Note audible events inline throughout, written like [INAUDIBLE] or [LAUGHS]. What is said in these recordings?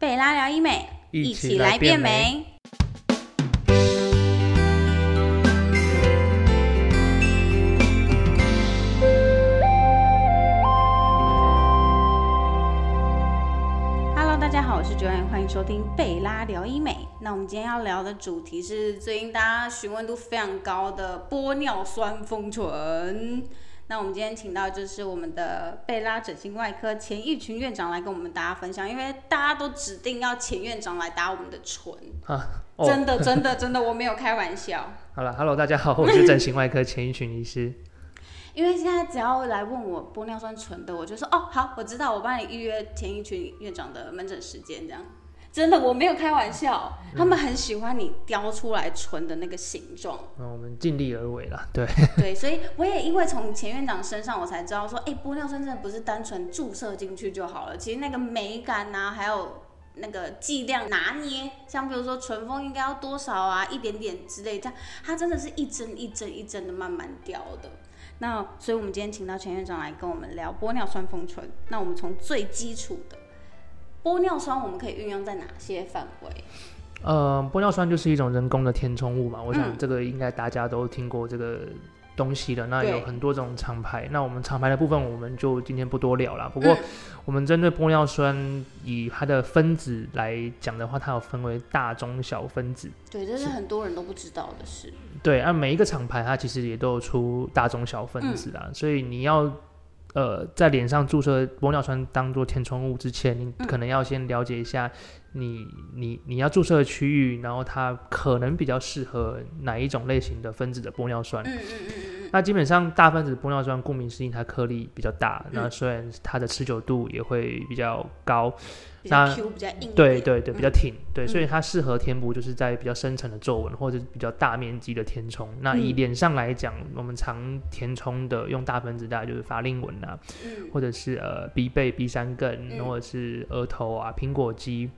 贝拉聊医美，一起来变变美。Hello，大家好，我是 Joanne，欢迎收听贝拉聊医美。那我们今天要聊的主题是最近大家询问度非常高的玻尿酸丰唇。那我们今天请到就是我们的贝拉整形外科钱义群院长来跟我们大家分享，因为大家都指定要钱院长来打我们的唇，啊，哦，真的真的真的，我没有开玩笑。[LAUGHS] 好了，Hello，大家好，我是整形外科钱一群医师。[LAUGHS] 因为现在只要来问我玻尿酸唇的，我就说哦好，我知道，我帮你预约前一群院长的门诊时间，这样。真的，我没有开玩笑，他们很喜欢你雕出来唇的那个形状。那我们尽力而为啦，[LAUGHS] 对，对，所以我也因为从钱院长身上，我才知道说，哎、玻尿酸真的不是单纯注射进去就好了，其实那个美感呐、还有那个剂量拿捏，像比如说唇峰应该要多少啊，一点点之类，这样它真的是一针一针一针的慢慢雕的。那所以，我们今天请到钱院长来跟我们聊玻尿酸丰唇。那我们从最基础的玻尿酸，我们可以运用在哪些范围？呃，玻尿酸就是一种人工的填充物嘛，我想嗯这个应该大家都听过这个东西了。那有很多种厂牌，那我们厂牌的部分我们就今天不多聊了。不过嗯我们针对玻尿酸以它的分子来讲的话，它有分为大、中、小分子。对，这是很多人都不知道的事。对，按每一个厂牌它其实也都有出大、中、小分子嗯啊，所以你要呃在脸上注射玻尿酸当做填充物之前，你嗯可能要先了解一下你你你要注射的区域，然后它可能比较适合哪一种类型的分子的玻尿酸。嗯嗯嗯。那基本上大分子玻尿酸，顾名思义，它颗粒比较大，那嗯虽然它的持久度也会比较高，那 Q 比较硬，对对对，比较嗯。挺，对，所以嗯。它适合填补就是在比较深层的皱纹或者是比较大面积的填充。那以嗯。脸上来讲，我们常填充的用大分子大概就是法令纹啊，嗯。或者是呃鼻背、鼻山梗，嗯。或者是额头啊、苹果肌，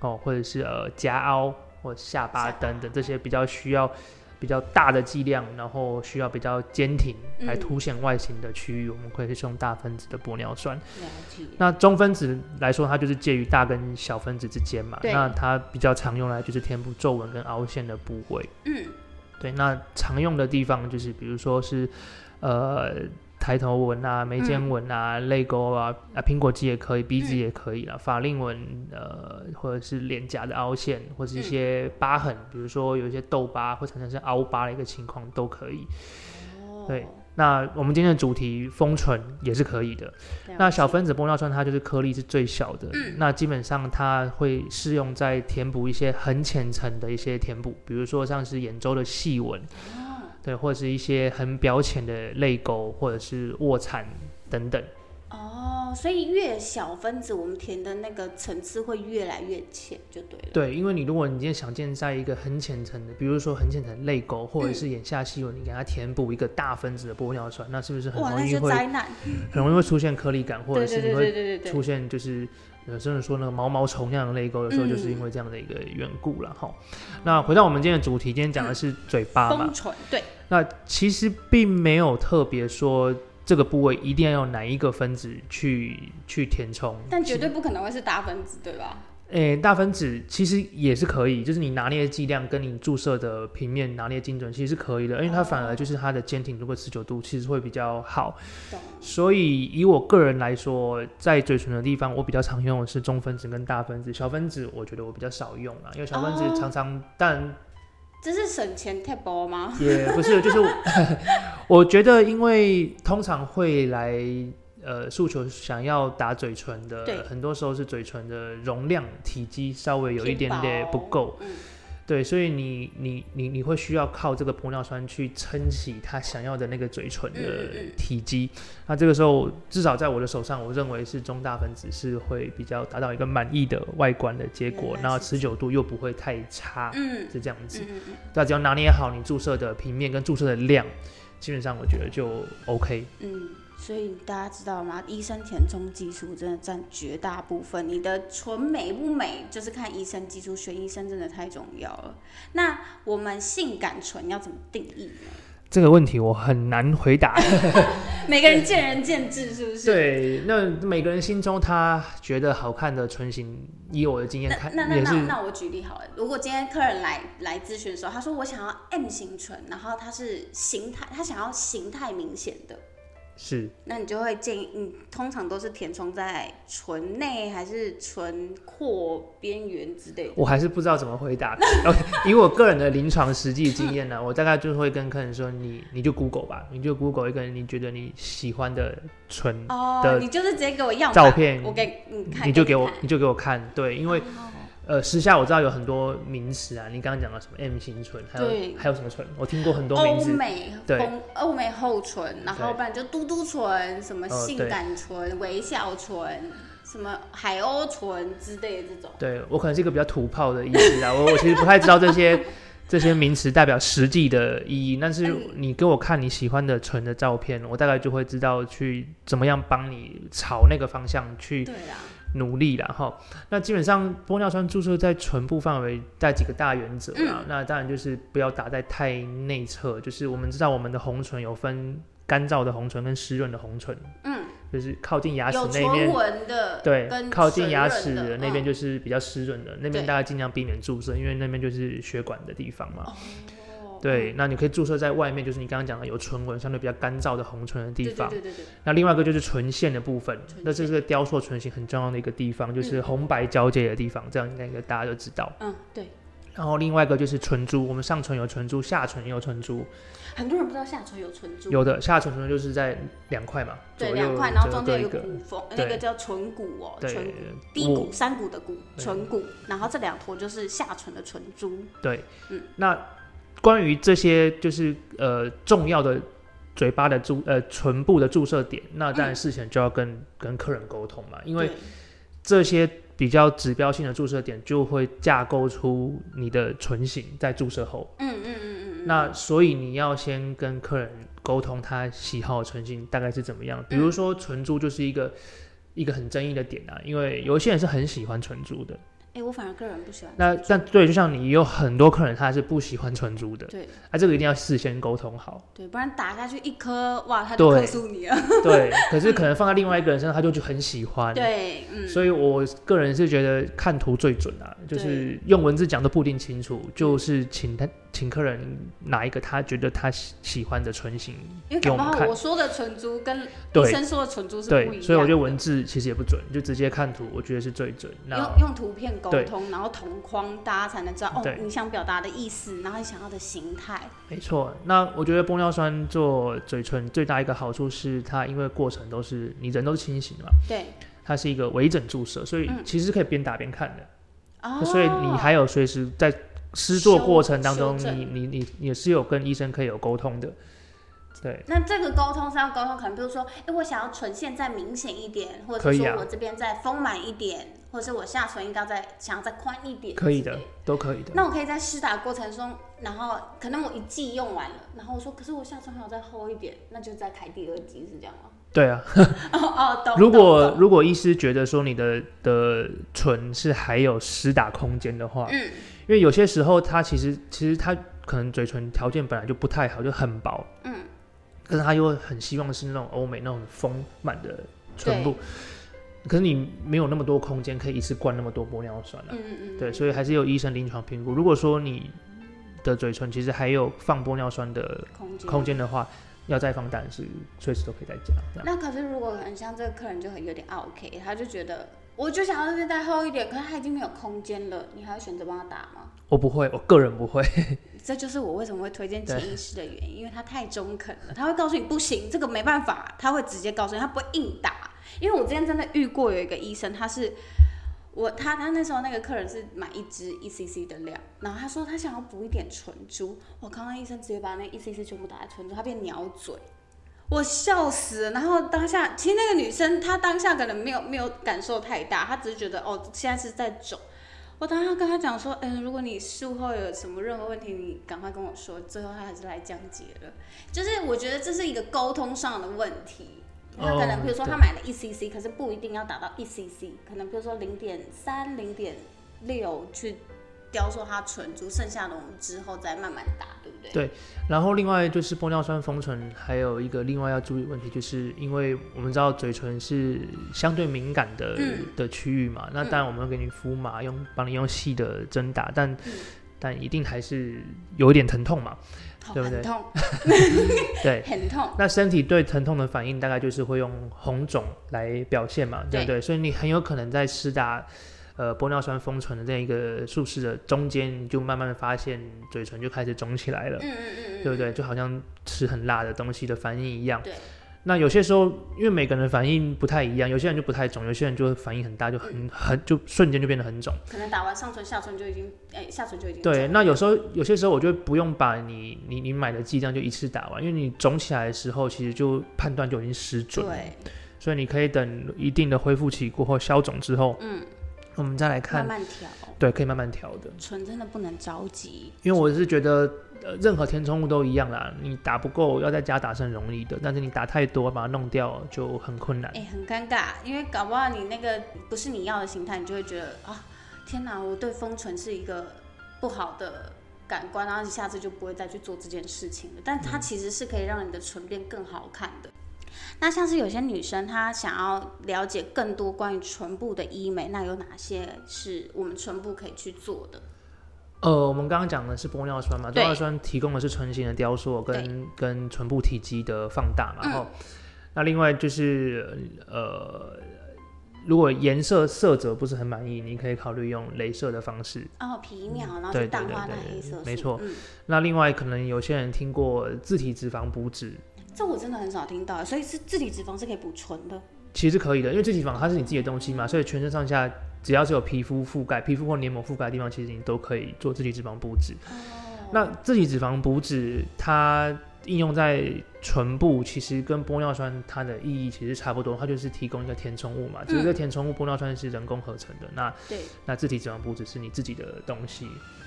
哦，或者是呃颊凹或者下巴下巴等等这些比较需要。比较大的剂量，然后需要比较坚挺来嗯凸显外形的区域，我们可以是用大分子的玻尿酸。那中分子来说，它就是介于大跟小分子之间嘛。对那它比较常用来就是填补皱纹跟凹陷的部位。嗯对，那常用的地方就是比如说是呃抬头纹啊、眉间纹啊、泪沟啊、啊苹果肌也可以，鼻子嗯也可以啦，法令纹呃或者是脸颊的凹陷，或者是一些疤痕，比如说有一些痘疤会产生是凹疤的一个情况都可以。哦。对那我们今天的主题封唇也是可以的。那小分子玻尿酸它就是颗粒是最小的，嗯。那基本上它会适用在填补一些很浅层的一些填补，比如说像是眼周的细纹，哦对，或者是一些很表浅的泪沟或者是卧蚕等等。哦，所以越小分子，我们填的那个层次会越来越浅，就对了。对，因为你如果你今天想建在一个很浅层的，比如说很浅层的泪沟或者是眼下细纹，你给它填补一个大分子的玻尿酸，那是不是很容易会灾难。很容易会出现颗粒感，或者是你会。出现就是有甚至说那个毛毛虫那样的泪沟，有时候就是因嗯为这样的一个缘故了哈。那回到我们今天的主题，今天讲的是嘴巴嘛对，那其实并没有特别说这个部位一定要用哪一个分子去去填充，但绝对不可能会是大分子，对吧？诶、大分子其实也是可以，就是你拿捏的剂量跟你注射的平面拿捏精准，其实是可以的，因为它反而就是它的坚挺度跟持久度其实会比较好。懂。所以以我个人来说，在嘴唇的地方，我比较常用的是中分子跟大分子，小分子我觉得我比较少用啊，因为小分哦子常常，但这是省钱 table 吗？也不是，就是我 [LAUGHS] 我觉得，因为通常会来呃诉求想要打嘴唇的，很多时候是嘴唇的容量体积稍微有一点偏点不薄够，嗯，对，所以你你你你会需要靠这个玻尿酸去撑起他想要的那个嘴唇的体积。那这个时候，至少在我的手上，我认为是中大分子是会比较达到一个满意的外观的结果然后持久度又不会太差，嗯是这样子。嗯嗯嗯，那只要拿捏好你注射的平面跟注射的量，基本上我觉得就 OK。嗯，所以大家知道吗？医生填充技术真的占绝大部分。你的唇美不美，就是看医生技术，选医生真的太重要了。那我们性感唇要怎么定义呢？这个问题我很难回答。[LAUGHS] 每个人见仁见智，是不是？对，那每个人心中他觉得好看的唇型，以我的经验看，那那那那我举例好了，如果今天客人来来咨询的时候，他说我想要 M 型唇，然后他是形态，他想要形态明显的，是那你就会建议，你通常都是填充在唇内还是唇廓边缘之类的？我还是不知道怎么回答。[LAUGHS] OK，以我个人的临床实际经验呢，我大概就会跟客人说，你你就 Google 吧，你就 Google 一个你觉得你喜欢的唇哦，的你就是直接给我要照片我给你看，你就给我看你就给我看，对，因为哦呃，私下我知道有很多名词啊，你刚刚讲到什么 M 型唇，还有还有什么唇，我听过很多名字，欧美对欧美厚唇，然后不然就嘟嘟唇，什么性感唇、微笑唇，什么海鸥唇之类的这种。对我可能是一个比较土炮的意思啊，我我其实不太知道这些这些名词代表实际的意义，但是嗯你给我看你喜欢的唇的照片，我大概就会知道去怎么样帮你朝那个方向去对啦，努力啦。哈。那基本上玻尿酸注射在唇部范围带几个大原则啊，嗯那当然就是不要打在太内侧，就是我们知道我们的红唇有分干燥的红唇跟湿润的红唇，嗯，就是靠近牙齿有那边对，跟靠近牙齿的那边嗯就是比较湿润的，那边大家尽量避免注射，因为那边就是血管的地方嘛。哦对，那你可以注射在外面，就是你刚刚讲的有唇纹、相对比较干燥的红唇的地对方。对对对对，那另外一个就是唇线的部分，那这是个雕塑唇形很重要的一个地方，就是嗯红白交界的地方，这样应该大家都知道。嗯对，然后另外一个就是唇珠，我们上唇有唇珠，下唇也有唇珠，很多人不知道下唇有唇珠，有的下唇唇珠就是在两块嘛，对两块，然后。中间有个骨缝，那对个叫唇骨哦，对唇骨。低骨、山骨的骨、唇骨，然后这两坨就是下唇的唇珠。对，嗯。那关于这些就是呃重要的嘴巴的注呃唇部的注射点，那当然事前就要跟、跟客人沟通嘛，因为这些比较指标性的注射点就会架构出你的唇型在注射后，嗯嗯嗯嗯嗯，那所以你要先跟客人沟通他喜好的唇型大概是怎么样，比如说唇珠就是一个。一个很争议的点啊，因为有一些人是很喜欢唇珠的，哎、我反而个人不喜欢那但对，就像你有很多客人他是不喜欢纯珠的，对啊，这个一定要事先沟通好。对，不然打下去一颗，哇，他就对克诉你了。[LAUGHS] 对，可是可能放在另外一个人身上，他就就很喜欢。，对，嗯，所以我个人是觉得看图最准啊，就是用文字讲都不一定清楚，就是请他请客人拿一个他觉得他喜喜欢的唇型给我们看。我说的唇珠跟医生说的唇珠是不一样。所以我觉得文字其实也不准，就直接看图，我觉得是最准。那用用图片沟通，然后同框，大家才能知道哦，你想表达的意思，然后你想要的形态。没错，那我觉得玻尿酸做嘴唇最大一个好处是它因为过程都是你人都是清醒的嘛，对，它是一个微整注射，所以嗯。其实可以边打边看的。哦，所以你还有随时在施作过程当中，你你你你也是有跟医生可以有沟通的。对，那这个沟通是要沟通，可能比如说，哎、我想要唇线再明显一点，或者说我这边再丰满一点，或者是我下唇应该再想要再宽一点，可以的。，都可以的。那我可以在施打过程中，然后可能我一剂用完了，然后我说，可是我下唇还要再厚一点，那就再开第二剂，是这样吗？对啊，[LAUGHS] 哦哦，懂。如果如果医师觉得说你的的唇是还有施打空间的话，嗯，因为有些时候他其实其实他可能嘴唇条件本来就不太好，就很薄，嗯，可是他又很希望是那种欧美那种丰满的唇部，可是你没有那么多空间可以一次灌那么多玻尿酸啊。嗯嗯嗯，对，所以还是有医生临床评估。如果说你的嘴唇其实还有放玻尿酸的空间空间的话，要再放当然是随时都可以再加。那可是如果很像这个客人就很有点 OK，他就觉得我就想要这边再厚一点，可是他已经没有空间了，你还要选择帮他打吗？我不会，我个人不会。这就是我为什么会推荐对潜意识的原因，因为他太中肯了，他会告诉你不行，这个没办法，他会直接告诉你，他不会硬打。因为我之前真的遇过有一个医生，他是我他他那时候那个客人是买一支一 cc 的量，然后他说他想要补一点唇珠，我刚刚医生直接把那一 cc 全部打在唇珠，他变鸟嘴。我笑死了，然后当下其实那个女生她当下可能没有没有感受太大，她只是觉得哦现在是在肿，我当时跟她讲说，嗯，如果你术后有什么任何问题，你赶快跟我说。最后她还是来讲解了，就是我觉得这是一个沟通上的问题。他可能哦比如说他对买了一 cc，可是不一定要达到一 cc，可能比如说零点三、零点六去雕塑它唇珠，剩下的我们之后再慢慢打，对不对？对然后另外就是玻尿酸封唇，还有一个另外要注意的问题，就是因为我们知道嘴唇是相对敏感的、嗯的区域嘛，那当然我们会给你敷麻，用帮你用细的针打，但、嗯但一定还是有一点疼痛嘛，好对不对痛，[LAUGHS] [LAUGHS] 对。很痛。那身体对疼痛的反应大概就是会用红肿来表现嘛，对不对？所以你很有可能在施打呃玻尿酸封唇的这样一个术式的中间，你就慢慢的发现嘴唇就开始肿起来了。嗯嗯嗯嗯，对不对？就好像吃很辣的东西的反应一样。对。那有些时候，因为每个人的反应不太一样，有些人就不太肿，有些人就反应很大，就嗯很很就瞬间就变得很肿。可能打完上唇、下唇就已经，哎、下唇就已经对，那有时候有些时候我就不用把你你你买的剂量就一次打完，因为你肿起来的时候，其实就判断就已经失准了。对，所以你可以等一定的恢复期过后消肿之后，嗯，我们再来看，慢慢调，对，可以慢慢调的。唇真的不能着急，因为我是觉得，呃，任何填充物都一样啦，你打不够要再加打是很容易的，但是你打太多把它弄掉就很困难。哎、很尴尬，因为搞不好你那个不是你要的形态，你就会觉得啊，天哪，我对封唇是一个不好的感官，然后你下次就不会再去做这件事情了。但它其实是可以让你的唇变更好看的。那像是有些女生她想要了解更多关于唇部的医美，那有哪些是我们唇部可以去做的？呃，我们刚刚讲的是玻尿酸嘛，玻尿酸提供的是唇形的雕塑跟跟唇部体积的放大嘛，然后、那另外就是呃，如果颜色色泽不是很满意，你可以考虑用镭射的方式。哦，皮秒，然后去淡化那黑色素，没错。嗯，那另外可能有些人听过自体脂肪补脂，这我真的很少听到，所以是自体脂肪是可以补唇的。其实是可以的，因为自体脂肪它是你自己的东西嘛，所以全身上下只要是有皮肤覆盖、皮肤或黏膜覆盖的地方，其实你都可以做自体脂肪补脂。哦，那自体脂肪补脂它应用在唇部，其实跟玻尿酸它的意义其实差不多，它就是提供一个填充物嘛。只是这个填充物玻尿酸是人工合成的，那对，那自体脂肪补脂是你自己的东西。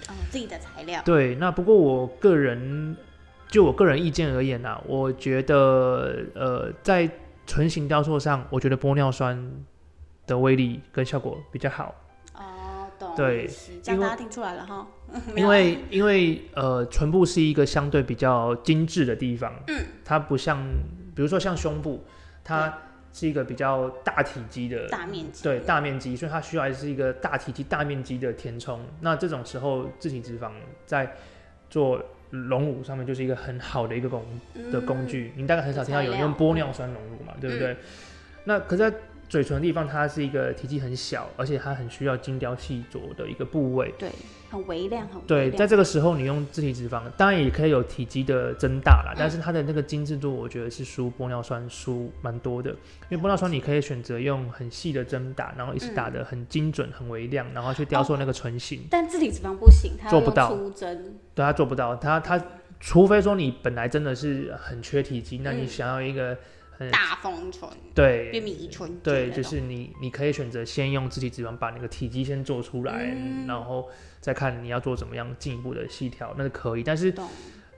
哦，自己的材料，对，那不过我个人就我个人意见而言啊，我觉得呃在唇形雕塑上，我觉得玻尿酸的威力跟效果比较好。哦，懂，对是这样大家听出来了哈。因为因为呃，唇部是一个相对比较精致的地方，嗯，它不像，比如说像胸部，它是一个比较大体积的，大面积，对大面积，所以它需要是一个大体积、大面积的填充。那这种时候，自体脂肪在做隆乳上面就是一个很好的一个工的工具。你大概很少听到有人用玻尿酸隆乳嘛，对不对？那可是在嘴唇的地方，它是一个体积很小，而且它很需要精雕细琢的一个部位。对，很微量，很微对，在这个时候你用自体脂肪，当然也可以有体积的增大啦，嗯但是它的那个精致度，我觉得是输玻尿酸输蛮多的。因为玻尿酸你可以选择用很细的针打，然后一直打的很精准、很微量，然后去雕塑那个唇形。但自体脂肪不行，它做不到粗针，对，它做不到，它它除非说你本来真的是很缺体积，那你嗯想要一个很大丰唇，对变米唇，对，就是你你可以选择先用自体脂肪把那个体积先做出来，嗯然后再看你要做怎么样进一步的细调，那是可以。但是，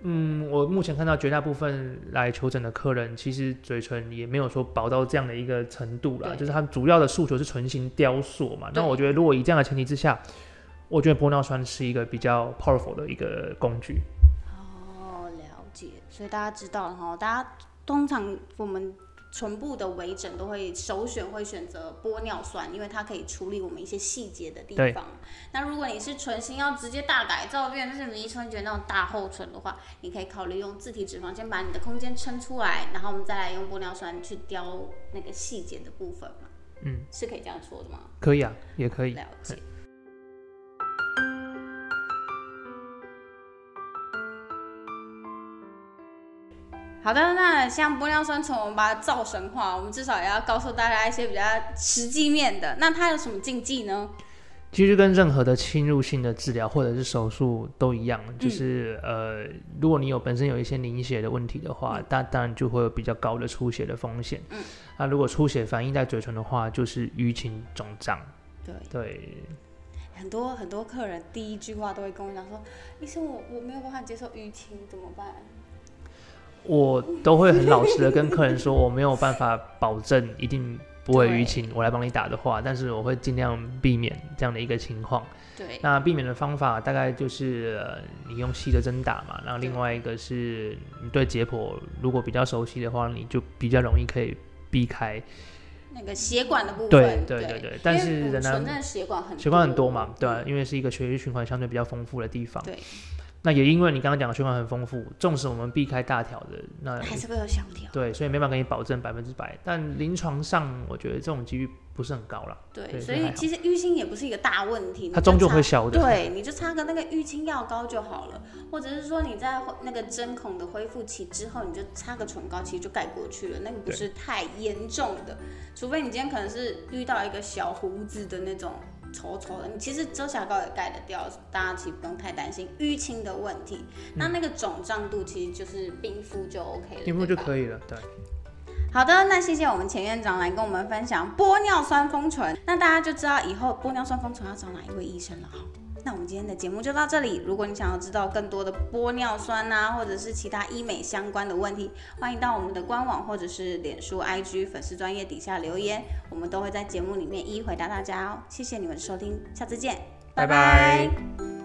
嗯，我目前看到绝大部分来求诊的客人，其实嘴唇也没有说薄到这样的一个程度啦，就是他们主要的诉求是唇形雕塑嘛。那我觉得如果以这样的前提之下，我觉得玻尿酸是一个比较 powerful 的一个工具。哦，了解，所以大家知道了哈，大家通常我们唇部的微整都会首选会选择玻尿酸，因为它可以处理我们一些细节的地方。那如果你是唇形要直接大改造变成是迷唇卷那种大厚唇的话，你可以考虑用自体脂肪先把你的空间撑出来，然后我们再来用玻尿酸去雕那个细节的部分嘛。嗯，是可以这样说的吗？可以啊，也可以。了解。好的，那像玻尿酸从，我们把它造神化，我们至少也要告诉大家一些比较实际面的。那它有什么禁忌呢？其实跟任何的侵入性的治疗或者是手术都一样，就是、呃，如果你有本身有一些凝血的问题的话，当、当然就会有比较高的出血的风险。嗯，那如果出血反映在嘴唇的话，就是淤青肿胀。对，对，很多很多客人第一句话都会跟我讲说：“医生，我我没有办法接受淤青，怎么办我都会很老实的跟客人说，我没有办法保证一定不会淤青，我来帮你打的话，但是我会尽量避免这样的一个情况。对，那避免的方法大概就是你用细的针打嘛，然后另外一个是你对解剖如果比较熟悉的话，你就比较容易可以避开那个血管的部分。对对对对，但是人呢，血管很血管很多嘛，对，因为是一个血液循环相对比较丰富的地方。对。那也因为你刚刚讲的循环很丰富，纵使我们避开大条的，那还是会有小条。对，所以没办法给你保证百分之百。但临床上，我觉得这种几率不是很高了。对，所以其实淤青也不是一个大问题，它终究会消的。对，你就擦个那个淤青药膏就好了，或者是说你在那个针孔的恢复期之后，你就擦个唇膏，其实就盖过去了，那个不是太严重的。除非你今天可能是遇到一个小胡子的那种。稠稠的，你其实遮瑕膏也盖得掉，大家其实不用太担心淤青的问题。那那个肿胀度其实就是冰敷就 OK 了，冰敷就可以了。对。好的，那谢谢我们钱院长来跟我们分享玻尿酸封唇，那大家就知道以后玻尿酸封唇要找哪一位医生了哈。那我们今天的节目就到这里。如果你想要知道更多的玻尿酸啊，或者是其他医美相关的问题，欢迎到我们的官网或者是脸书 IG 粉丝专业底下留言，我们都会在节目里面一一回答大家哦。谢谢你们的收听，下次见，拜拜。